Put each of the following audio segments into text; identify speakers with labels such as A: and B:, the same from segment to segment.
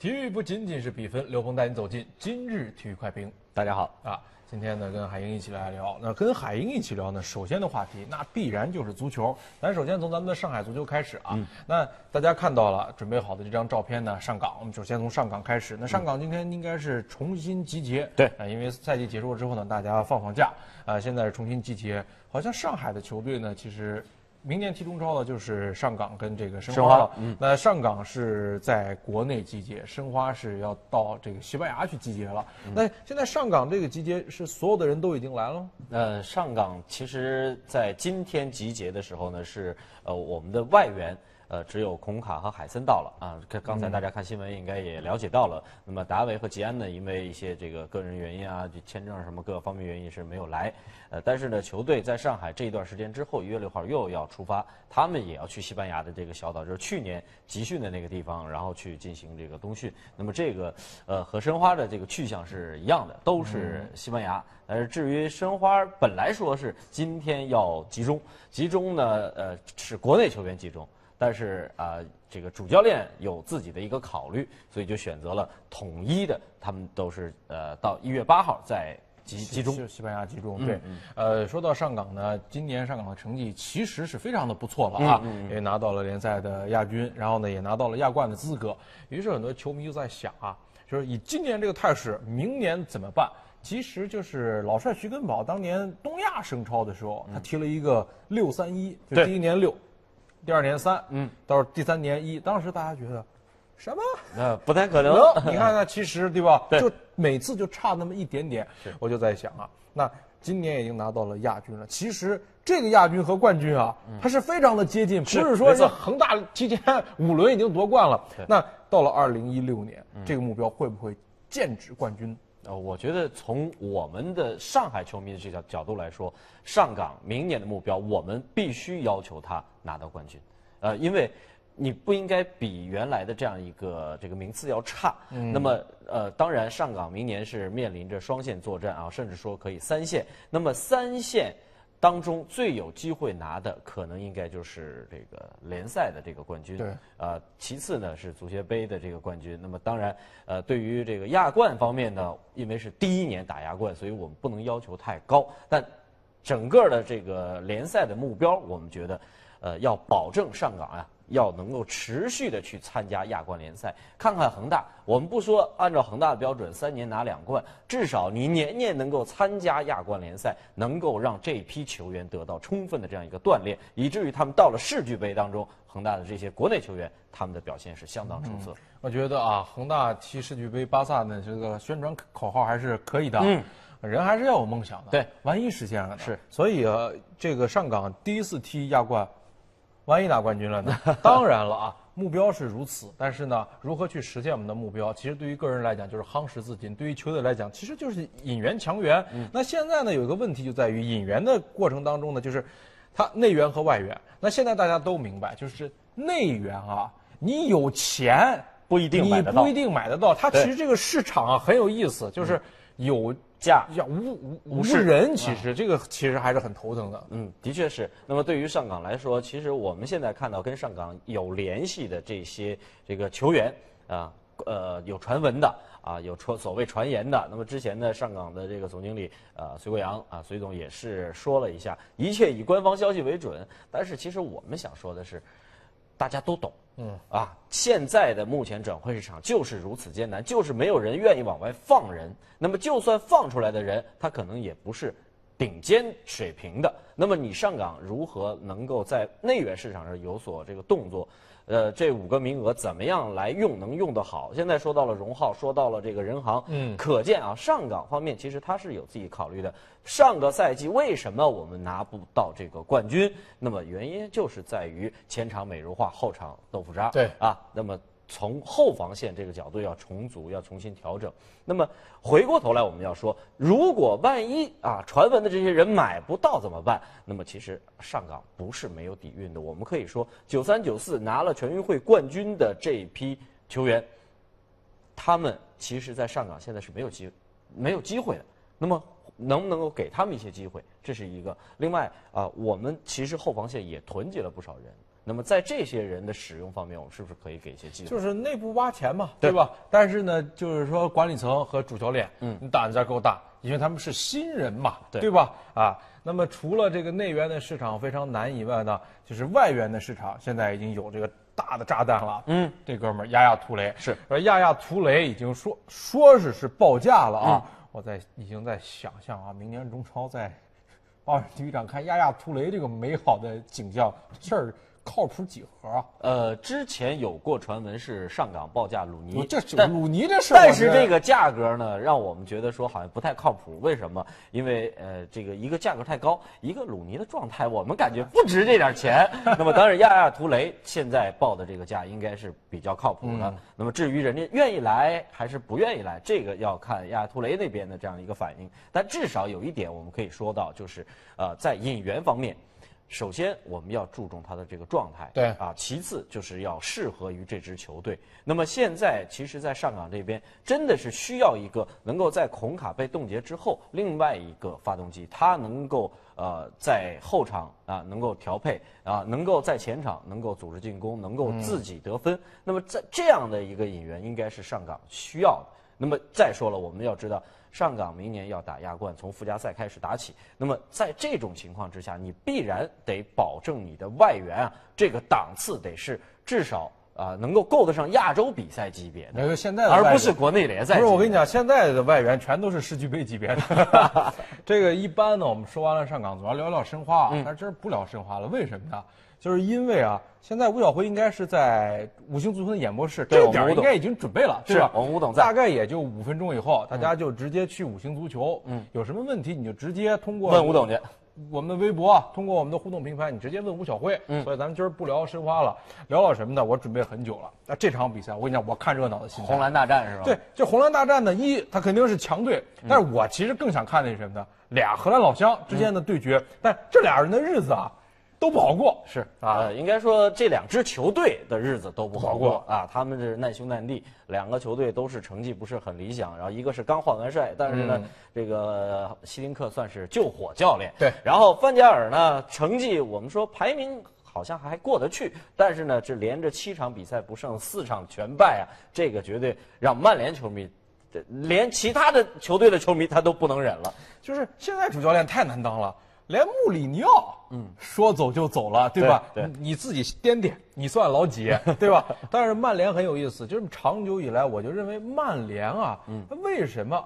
A: 体育不仅仅是比分，刘鹏带你走进今日体育快评。
B: 大家好
A: 啊，今天呢跟海英一起来聊。那跟海英一起聊呢，首先的话题那必然就是足球。咱首先从咱们的上海足球开始啊。那大家看到了准备好的这张照片呢，上港。我们首先从上港开始。那上港今天应该是重新集结。
B: 对
A: 啊，因为赛季结束了之后呢，大家放放假啊，现在是重新集结。好像上海的球队呢，其实。明年踢中超的就是上港跟这个申花了。嗯，那上港是在国内集结，申花是要到这个西班牙去集结了。那现在上港这个集结是所有的人都已经来了吗？
B: 呃，上港其实在今天集结的时候呢，是呃我们的外援。呃，只有孔卡和海森到了啊。刚刚才大家看新闻应该也了解到了。那么达维和吉安呢，因为一些这个个人原因啊，就签证什么各方面原因是没有来。呃，但是呢，球队在上海这一段时间之后，一月六号又要出发，他们也要去西班牙的这个小岛，就是去年集训的那个地方，然后去进行这个冬训。那么这个呃和申花的这个去向是一样的，都是西班牙。但是至于申花，本来说是今天要集中，集中呢，呃是国内球员集中。但是啊，这个主教练有自己的一个考虑，所以就选择了统一的，他们都是呃到一月八号在集集中，
A: 西班牙集中。对，呃，说到上港呢，今年上港的成绩其实是非常的不错了啊，也拿到了联赛的亚军，然后呢也拿到了亚冠的资格。于是很多球迷就在想啊，就是以今年这个态势，明年怎么办？其实就是老帅徐根宝当年东亚升超的时候，他提了一个六三一，就第一年六。第二年三，嗯，到第三年一，当时大家觉得，什么？
B: 呃，不太可能。
A: 你看看，其实对吧？就每次就差那么一点点。我就在想啊，那今年已经拿到了亚军了。其实这个亚军和冠军啊，它是非常的接近，不是说这恒大提前五轮已经夺冠了。那到了二零一六年，这个目标会不会剑指冠军？
B: 呃，我觉得从我们的上海球迷的这角角度来说，上港明年的目标，我们必须要求他拿到冠军，呃，因为你不应该比原来的这样一个这个名次要差。那么，呃，当然上港明年是面临着双线作战啊，甚至说可以三线。那么三线。当中最有机会拿的，可能应该就是这个联赛的这个冠军。
A: 对。
B: 呃，其次呢是足协杯的这个冠军。那么当然，呃，对于这个亚冠方面呢，因为是第一年打亚冠，所以我们不能要求太高。但整个的这个联赛的目标，我们觉得，呃，要保证上港啊。要能够持续的去参加亚冠联赛，看看恒大。我们不说按照恒大的标准三年拿两冠，至少你年年能够参加亚冠联赛，能够让这批球员得到充分的这样一个锻炼，以至于他们到了世俱杯当中，恒大的这些国内球员他们的表现是相当出色。
A: 我觉得啊，恒大踢世俱杯，巴萨呢这个宣传口号还是可以的。嗯，人还是要有梦想的。
B: 对，
A: 万一实现了呢？
B: 是。
A: 所以这个上港第一次踢亚冠。万一拿冠军了呢？当然了啊，目标是如此，但是呢，如何去实现我们的目标，其实对于个人来讲就是夯实自己，对于球队来讲其实就是引援强援。那现在呢，有一个问题就在于引援的过程当中呢，就是它内援和外援。那现在大家都明白，就是内援啊，你有钱
B: 不一定买
A: 得到，不一定买得到。它其实这个市场啊很有意思，就是有。
B: 价
A: 要无无无人，其实这个其实还是很头疼的。
B: 嗯，的确是。那么对于上港来说，其实我们现在看到跟上港有联系的这些这个球员啊，呃，有传闻的啊，有传所谓传言的。那么之前呢，上港的这个总经理啊，隋国阳啊，隋总也是说了一下，一切以官方消息为准。但是其实我们想说的是。大家都懂，嗯啊，现在的目前转会市场就是如此艰难，就是没有人愿意往外放人。那么就算放出来的人，他可能也不是顶尖水平的。那么你上港如何能够在内援市场上有所这个动作？呃，这五个名额怎么样来用能用得好？现在说到了荣浩，说到了这个人行，嗯，可见啊，上港方面其实他是有自己考虑的。上个赛季为什么我们拿不到这个冠军？那么原因就是在于前场美如画，后场豆腐渣。
A: 对
B: 啊，那么。从后防线这个角度要重组，要重新调整。那么回过头来，我们要说，如果万一啊，传闻的这些人买不到怎么办？那么其实上港不是没有底蕴的。我们可以说，九三九四拿了全运会冠军的这一批球员，他们其实在上港现在是没有机没有机会的。那么能不能够给他们一些机会？这是一个。另外啊，我们其实后防线也囤积了不少人。那么在这些人的使用方面，我们是不是可以给一些机会？
A: 就是内部挖钱嘛，对吧？但是呢，就是说管理层和主教练，嗯，你胆子够大，因为他们是新人嘛，
B: 对
A: 对吧？啊，那么除了这个内援的市场非常难以外呢，就是外援的市场现在已经有这个大的炸弹了。嗯，这哥们儿亚亚图雷
B: 是
A: 而亚亚图雷已经说说是是报价了啊，我在已经在想象啊，明年中超在奥运体育场看亚亚图雷这个美好的景象，这儿靠谱几何啊？
B: 呃，之前有过传闻是上港报价鲁尼，
A: 这
B: 但
A: 鲁尼这事
B: 但是这个价格呢，让我们觉得说好像不太靠谱。为什么？因为呃，这个一个价格太高，一个鲁尼的状态，我们感觉不值这点钱。那么当然，亚亚图雷现在报的这个价应该是比较靠谱的。那么至于人家愿意来还是不愿意来，这个要看亚亚图雷那边的这样一个反应。但至少有一点我们可以说到，就是呃，在引援方面。首先，我们要注重他的这个状态，
A: 对
B: 啊。其次，就是要适合于这支球队。那么现在，其实，在上港这边，真的是需要一个能够在孔卡被冻结之后，另外一个发动机，他能够呃在后场啊能够调配啊，能够在前场能够组织进攻，能够自己得分。那么在这样的一个引援，应该是上港需要的。那么再说了，我们要知道。上港明年要打亚冠，从附加赛开始打起。那么在这种情况之下，你必然得保证你的外援啊，这个档次得是至少啊、能够够得上亚洲比赛级别的，
A: 那个现在的
B: 而不是国内联赛。
A: 不是，我跟你讲，现在的外援全都是世俱杯级别的。这个一般呢，我们说完了上港，主要聊聊申花啊，但是这儿不聊申花了，为什么呢？就是因为啊，现在吴晓辉应该是在五星足球的演播室，这点儿应该已经准备了，是吧？
B: 我们吴董在
A: 大概也就五分钟以后，大家就直接去五星足球。嗯，有什么问题你就直接通过
B: 问吴董去。
A: 我们的微博啊，通过我们的互动平台，你直接问吴晓辉。嗯，所以咱们今儿不聊申花了，聊聊什么呢？我准备很久了。那这场比赛，我跟你讲，我看热闹的心态。
B: 红蓝大战是吧？
A: 对，这红蓝大战呢，一它肯定是强队，但是我其实更想看的是什么呢？俩荷兰老乡之间的对决，但这俩人的日子啊，都不好过。
B: 是
A: 啊
B: 呃，应该说这两支球队的日子都不好
A: 不
B: 过啊，他们是难兄难弟，两个球队都是成绩不是很理想，然后一个是刚换完帅，但是呢，这个希林克算是救火教练，
A: 对
B: 然后范加尔呢，成绩我们说排名。好像还过得去，但是呢，这连着七场比赛不胜，四场全败啊，这个绝对让曼联球迷，连其他的球队的球迷他都不能忍了。
A: 就是现在主教练太难当了，连穆里尼奥，嗯，说走就走了，对吧？
B: 对对
A: 你你自己掂掂，你算老几，对吧？但是曼联很有意思，就是长久以来，我就认为曼联啊，嗯，为什么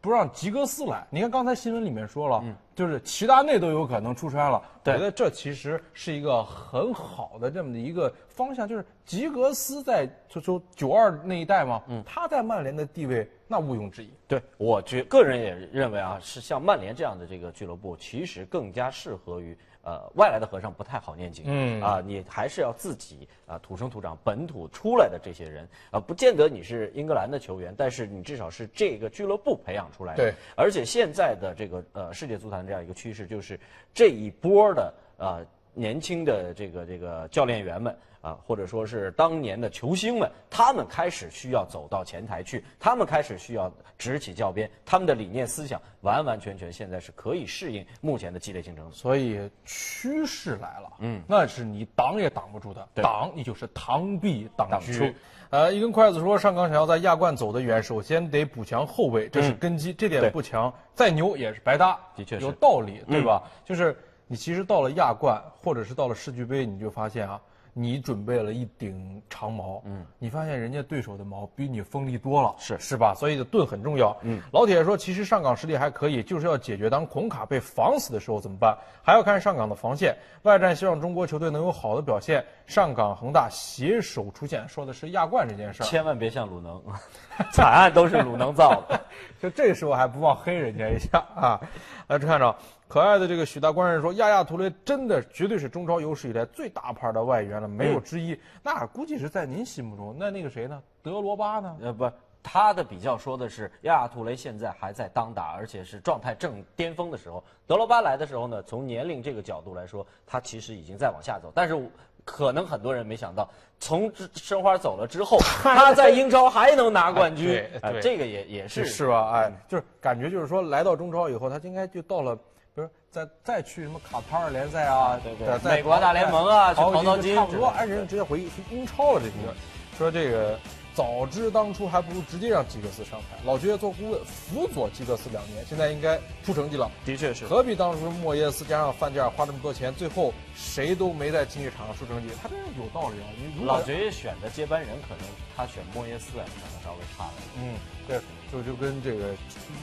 A: 不让吉格斯来？你看刚才新闻里面说了，就是齐达内都有可能出差了，我觉得这其实是一个很好的这么的一个方向，就是吉格斯在就说九二那一代嘛，嗯，他在曼联的地位那毋庸置疑。
B: 对我觉个人也认为啊，是像曼联这样的这个俱乐部，其实更加适合于呃外来的和尚不太好念经，
A: 嗯
B: 啊，你还是要自己啊土生土长本土出来的这些人啊，不见得你是英格兰的球员，但是你至少是这个俱乐部培养出来的。
A: 对，
B: 而且现在的这个呃世界足坛这样一个趋势，就是这一波的呃年轻的这个这个教练员们啊，或者说是当年的球星们，他们开始需要走到前台去，他们开始需要执起教鞭，他们的理念思想完完全全现在是可以适应目前的激烈竞争。的。
A: 所以趋势来了，嗯，那是你挡也挡不住的，挡你就是螳臂挡车。呃，一根筷子说，上港想要在亚冠走得远，首先得补强后卫，这是根基，这点不强，再牛也是白搭，
B: 的确是。
A: 有道理，对吧？就是你其实到了亚冠，或者是到了世俱杯，你就发现啊。你准备了一顶长矛，嗯，你发现人家对手的矛比你锋利多了，
B: 是
A: 是吧？所以盾很重要。嗯，老铁说，其实上港实力还可以，就是要解决当孔卡被防死的时候怎么办，还要看上港的防线。外战希望中国球队能有好的表现，上港恒大携手出线，说的是亚冠这件事儿。
B: 千万别像鲁能，惨案都是鲁能造的。
A: 就这时候还不忘黑人家一下啊！来看着可爱的这个许大官人说，亚亚图雷真的绝对是中超有史以来最大牌的外援了，没有之一。那估计是在您心目中，那那个谁呢？德罗巴呢？
B: 呃，不，他的比较说的是亚亚图雷现在还在当打，而且是状态正巅峰的时候。德罗巴来的时候呢，从年龄这个角度来说，他其实已经在往下走。但是可能很多人没想到，从申花走了之后，他在英超还能拿冠军
A: 对，
B: 这个也也是
A: 是吧？哎，就是感觉就是说，来到中超以后，他应该就到了。比就是再再去什么卡塔尔联赛啊，
B: 对对美国大联盟啊去
A: 淘
B: 淘淘金
A: 差不多，
B: 之类的
A: 哎，人家直接回英超了，这个说这个。早知当初，还不如直接让基格斯上台。老爵爷做顾问，辅佐基格斯两年，现在应该出成绩了。
C: 的确是。
A: 何必当初莫耶斯加上范加尔花这么多钱，最后谁都没在竞技场上出成绩？他这有道理啊！你如果
B: 老爵爷选的接班人，可能他选莫耶斯可能稍微差了。
A: 嗯，对，就就跟这个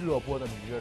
A: 热播的《芈月